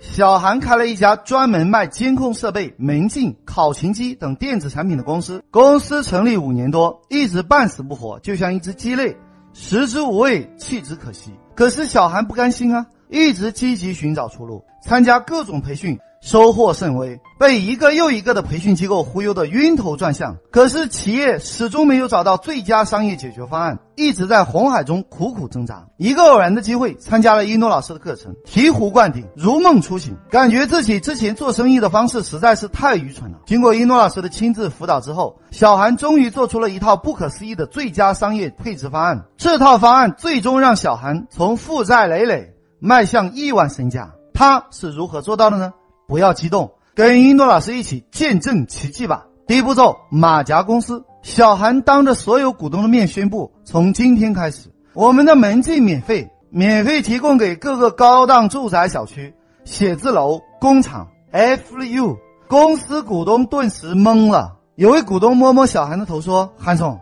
小韩开了一家专门卖监控设备、门禁、考勤机等电子产品的公司。公司成立五年多，一直半死不活，就像一只鸡肋，食之无味，弃之可惜。可是小韩不甘心啊，一直积极寻找出路，参加各种培训。收获甚微，被一个又一个的培训机构忽悠得晕头转向。可是企业始终没有找到最佳商业解决方案，一直在红海中苦苦挣扎。一个偶然的机会，参加了一诺老师的课程，醍醐灌顶，如梦初醒，感觉自己之前做生意的方式实在是太愚蠢了。经过一诺老师的亲自辅导之后，小韩终于做出了一套不可思议的最佳商业配置方案。这套方案最终让小韩从负债累累迈向亿万身价。他是如何做到的呢？不要激动，跟一诺老师一起见证奇迹吧。第一步骤，马甲公司。小韩当着所有股东的面宣布，从今天开始，我们的门禁免费，免费提供给各个高档住宅小区、写字楼、工厂。FU 公司股东顿时懵了。有位股东摸摸小韩的头说：“韩总，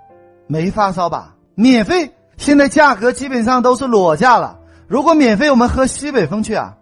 没发烧吧？免费？现在价格基本上都是裸价了。如果免费，我们喝西北风去啊。”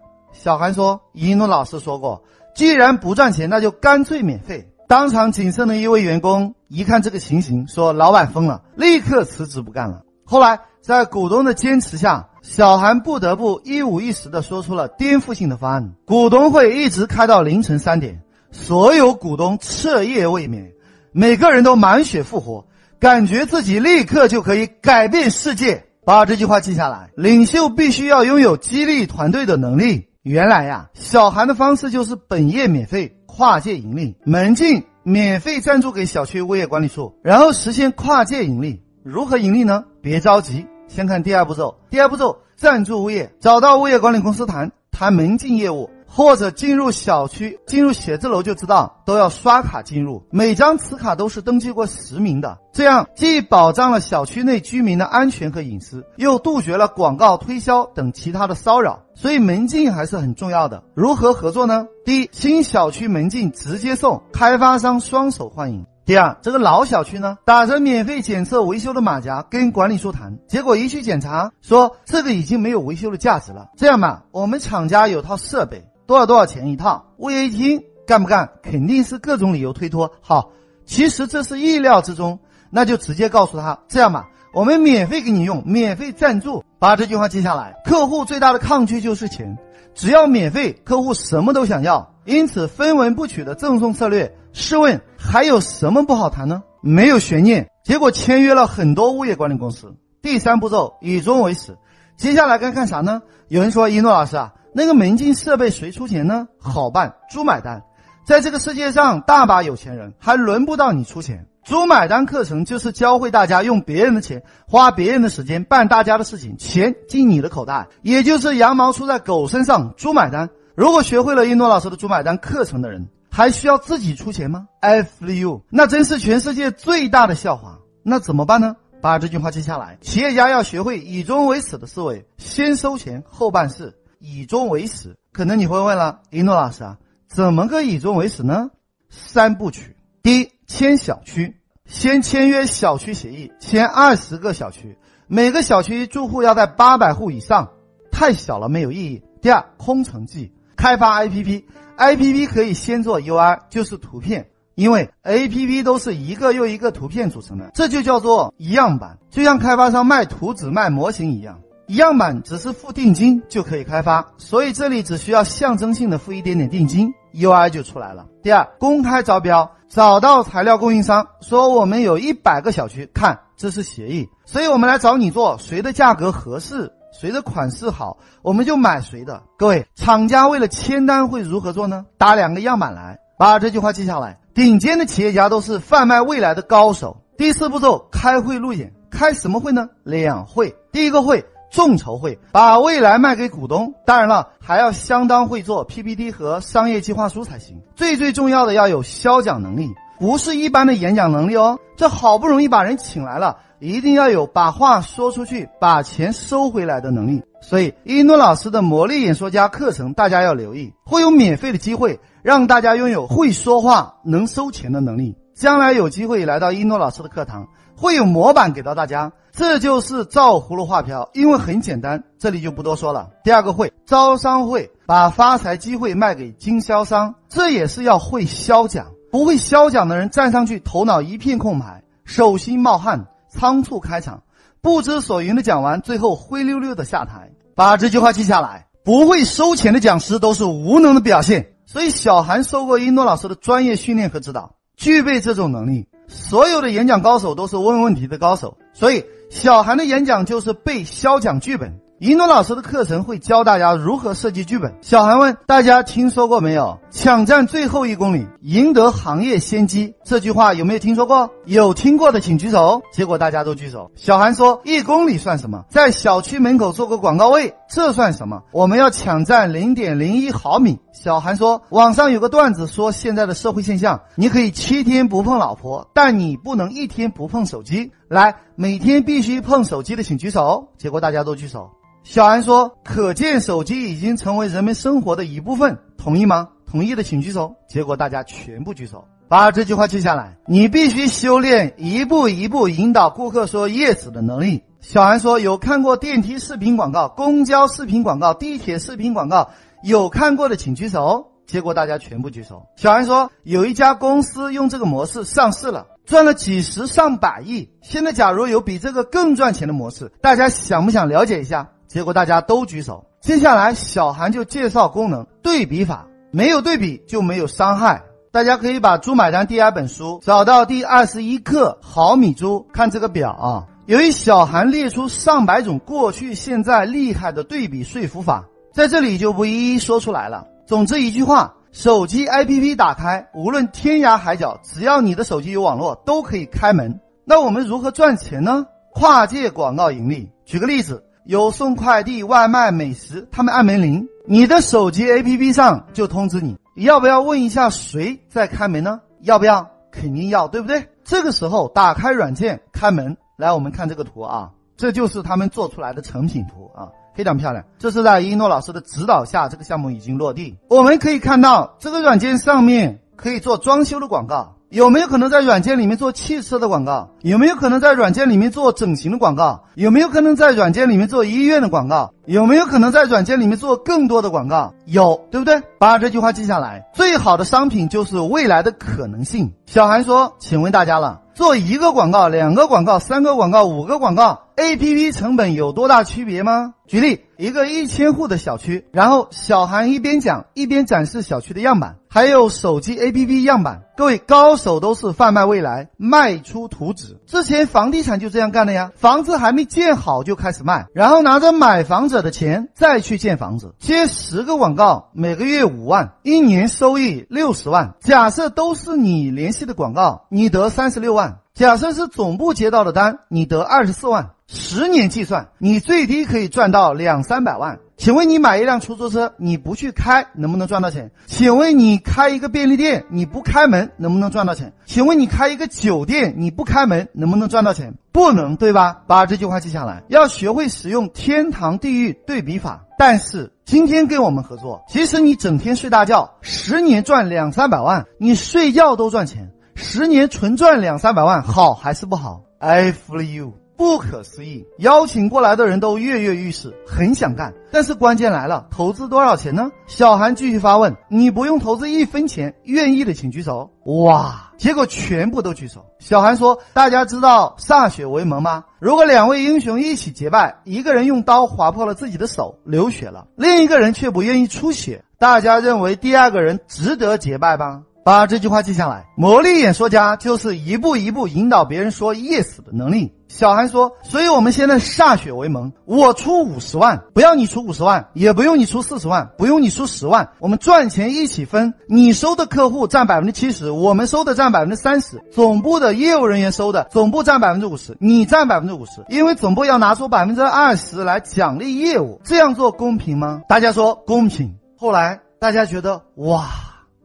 小韩说：“一诺老师说过，既然不赚钱，那就干脆免费。”当场仅剩的一位员工一看这个情形，说：“老板疯了！”立刻辞职不干了。后来在股东的坚持下，小韩不得不一五一十地说出了颠覆性的方案。股东会一直开到凌晨三点，所有股东彻夜未眠，每个人都满血复活，感觉自己立刻就可以改变世界。把这句话记下来：领袖必须要拥有激励团队的能力。原来呀，小韩的方式就是本业免费，跨界盈利，门禁免费赞助给小区物业管理处，然后实现跨界盈利。如何盈利呢？别着急，先看第二步骤。第二步骤，赞助物业，找到物业管理公司谈谈门禁业务。或者进入小区、进入写字楼就知道都要刷卡进入，每张磁卡都是登记过实名的，这样既保障了小区内居民的安全和隐私，又杜绝了广告推销等其他的骚扰。所以门禁还是很重要的。如何合作呢？第一，新小区门禁直接送，开发商双手欢迎。第二，这个老小区呢，打着免费检测维修的马甲跟管理处谈，结果一去检查，说这个已经没有维修的价值了。这样吧，我们厂家有套设备。多少多少钱一套？物业一听干不干，肯定是各种理由推脱。好，其实这是意料之中，那就直接告诉他这样吧，我们免费给你用，免费赞助，把这句话记下来。客户最大的抗拒就是钱，只要免费，客户什么都想要。因此分文不取的赠送策略，试问还有什么不好谈呢？没有悬念。结果签约了很多物业管理公司。第三步骤以终为始，接下来该干啥呢？有人说一诺老师啊。那个门禁设备谁出钱呢？好办，猪买单。在这个世界上，大把有钱人，还轮不到你出钱。猪买单课程就是教会大家用别人的钱，花别人的时间办大家的事情，钱进你的口袋，也就是羊毛出在狗身上。猪买单。如果学会了一诺老师的猪买单课程的人，还需要自己出钱吗？if you 那真是全世界最大的笑话。那怎么办呢？把这句话记下来：企业家要学会以终为始的思维，先收钱后办事。以终为始，可能你会问了，一诺老师啊，怎么个以终为始呢？三部曲：第一，签小区，先签约小区协议，签二十个小区，每个小区住户要在八百户以上，太小了没有意义。第二，空城计，开发 APP，APP 可以先做 UI，就是图片，因为 APP 都是一个又一个图片组成的，这就叫做样板，就像开发商卖图纸、卖模型一样。样板只是付定金就可以开发，所以这里只需要象征性的付一点点定金，UI 就出来了。第二，公开招标，找到材料供应商，说我们有一百个小区，看这是协议，所以我们来找你做，谁的价格合适，谁的款式好，我们就买谁的。各位，厂家为了签单会如何做呢？打两个样板来，把这句话记下来。顶尖的企业家都是贩卖未来的高手。第四步骤，开会路演，开什么会呢？两会，第一个会。众筹会把未来卖给股东，当然了，还要相当会做 PPT 和商业计划书才行。最最重要的要有销讲能力。不是一般的演讲能力哦。这好不容易把人请来了，一定要有把话说出去、把钱收回来的能力。所以，一诺老师的魔力演说家课程，大家要留意，会有免费的机会让大家拥有会说话、能收钱的能力。将来有机会来到一诺老师的课堂，会有模板给到大家。这就是照葫芦画瓢，因为很简单，这里就不多说了。第二个会招商会，把发财机会卖给经销商，这也是要会销讲。不会销讲的人站上去，头脑一片空白，手心冒汗，仓促开场，不知所云的讲完，最后灰溜溜的下台。把这句话记下来：不会收钱的讲师都是无能的表现。所以，小韩受过一诺老师的专业训练和指导，具备这种能力。所有的演讲高手都是问问题的高手，所以。小韩的演讲就是背销讲剧本。一诺老师的课程会教大家如何设计剧本。小韩问大家听说过没有？抢占最后一公里，赢得行业先机。这句话有没有听说过？有听过的请举手。结果大家都举手。小韩说：一公里算什么？在小区门口做个广告位，这算什么？我们要抢占零点零一毫米。小韩说：网上有个段子说，现在的社会现象，你可以七天不碰老婆，但你不能一天不碰手机。来，每天必须碰手机的请举手。结果大家都举手。小安说：“可见手机已经成为人们生活的一部分，同意吗？同意的请举手。”结果大家全部举手。把这句话记下来，你必须修炼一步一步引导顾客说 yes 的能力。小安说：“有看过电梯视频广告、公交视频广告、地铁视频广告，有看过的请举手。”结果大家全部举手。小安说：“有一家公司用这个模式上市了，赚了几十上百亿。现在假如有比这个更赚钱的模式，大家想不想了解一下？”结果大家都举手。接下来，小韩就介绍功能对比法，没有对比就没有伤害。大家可以把《猪买单》第二本书找到第二十一课《毫米猪》，看这个表啊。由于小韩列出上百种过去、现在厉害的对比说服法，在这里就不一一说出来了。总之一句话，手机 APP 打开，无论天涯海角，只要你的手机有网络，都可以开门。那我们如何赚钱呢？跨界广告盈利。举个例子。有送快递、外卖、美食，他们按门铃，你的手机 APP 上就通知你。要不要问一下谁在开门呢？要不要？肯定要，对不对？这个时候打开软件开门，来，我们看这个图啊，这就是他们做出来的成品图啊，非常漂亮。这是在一诺老师的指导下，这个项目已经落地。我们可以看到，这个软件上面可以做装修的广告。有没有可能在软件里面做汽车的广告？有没有可能在软件里面做整形的广告？有没有可能在软件里面做医院的广告？有没有可能在软件里面做更多的广告？有，对不对？把这句话记下来。最好的商品就是未来的可能性。小韩说：“请问大家了，做一个广告、两个广告、三个广告、五个广告，APP 成本有多大区别吗？”举例，一个一千户的小区，然后小韩一边讲一边展示小区的样板。还有手机 APP 样板，各位高手都是贩卖未来，卖出图纸。之前房地产就这样干的呀，房子还没建好就开始卖，然后拿着买房者的钱再去建房子，接十个广告，每个月五万，一年收益六十万。假设都是你联系的广告，你得三十六万。假设是总部接到的单，你得二十四万。十年计算，你最低可以赚到两三百万。请问你买一辆出租车，你不去开，能不能赚到钱？请问你开一个便利店，你不开门，能不能赚到钱？请问你开一个酒店，你不开门，能不能赚到钱？不能，对吧？把这句话记下来，要学会使用天堂地狱对比法。但是今天跟我们合作，即使你整天睡大觉，十年赚两三百万，你睡觉都赚钱，十年纯赚两三百万，好还是不好？I feel you。不可思议，邀请过来的人都跃跃欲试，很想干。但是关键来了，投资多少钱呢？小韩继续发问：“你不用投资一分钱，愿意的请举手。”哇，结果全部都举手。小韩说：“大家知道歃血为盟吗？如果两位英雄一起结拜，一个人用刀划破了自己的手，流血了，另一个人却不愿意出血，大家认为第二个人值得结拜吗？”把这句话记下来。魔力演说家就是一步一步引导别人说 yes 的能力。小韩说：“所以我们现在歃血为盟，我出五十万，不要你出五十万，也不用你出四十万，不用你出十万，我们赚钱一起分。你收的客户占百分之七十，我们收的占百分之三十，总部的业务人员收的，总部占百分之五十，你占百分之五十，因为总部要拿出百分之二十来奖励业务，这样做公平吗？大家说公平。后来大家觉得哇。”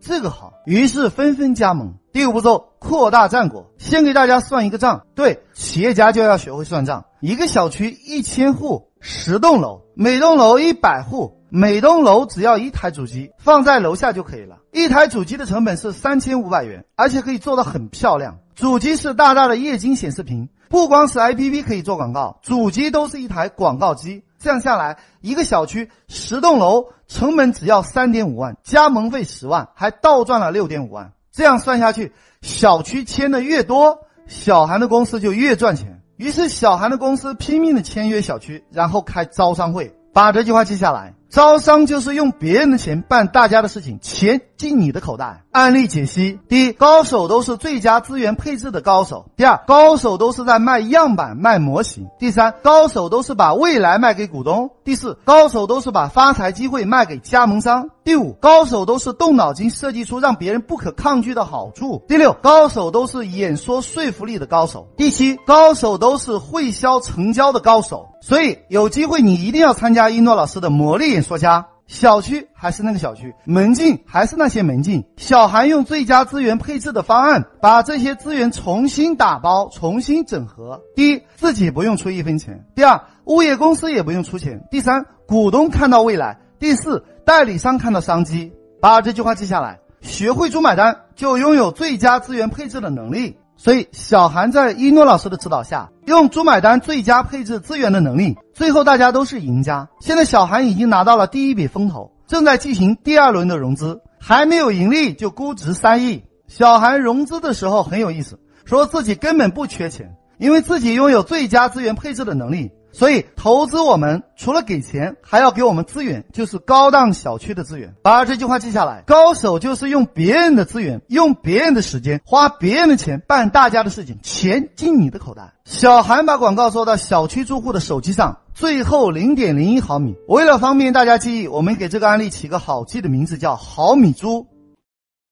这个好，于是纷纷加盟。第五步骤，扩大战果。先给大家算一个账，对，企业家就要学会算账。一个小区一千户，十栋楼，每栋楼一百户，每栋楼只要一台主机，放在楼下就可以了。一台主机的成本是三千五百元，而且可以做得很漂亮。主机是大大的液晶显示屏，不光是 APP 可以做广告，主机都是一台广告机。这样下来，一个小区十栋楼，成本只要三点五万，加盟费十万，还倒赚了六点五万。这样算下去，小区签的越多，小韩的公司就越赚钱。于是，小韩的公司拼命的签约小区，然后开招商会，把这句话记下来。招商就是用别人的钱办大家的事情，钱进你的口袋。案例解析：第一，高手都是最佳资源配置的高手；第二，高手都是在卖样板、卖模型；第三，高手都是把未来卖给股东；第四，高手都是把发财机会卖给加盟商；第五，高手都是动脑筋设计出让别人不可抗拒的好处；第六，高手都是演说说服力的高手；第七，高手都是会销成交的高手。所以，有机会你一定要参加一诺老师的魔力演说家。小区还是那个小区，门禁还是那些门禁。小韩用最佳资源配置的方案，把这些资源重新打包、重新整合。第一，自己不用出一分钱；第二，物业公司也不用出钱；第三，股东看到未来；第四，代理商看到商机。把这句话记下来，学会猪买单，就拥有最佳资源配置的能力。所以，小韩在一诺老师的指导下，用猪买单最佳配置资源的能力，最后大家都是赢家。现在，小韩已经拿到了第一笔风投，正在进行第二轮的融资，还没有盈利就估值三亿。小韩融资的时候很有意思，说自己根本不缺钱，因为自己拥有最佳资源配置的能力。所以投资我们除了给钱，还要给我们资源，就是高档小区的资源。把这句话记下来，高手就是用别人的资源，用别人的时间，花别人的钱办大家的事情，钱进你的口袋。小韩把广告做到小区住户的手机上，最后零点零一毫米。为了方便大家记忆，我们给这个案例起个好记的名字，叫毫米珠。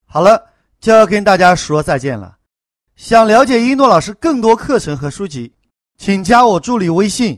好了，就要跟大家说再见了。想了解一诺老师更多课程和书籍，请加我助理微信。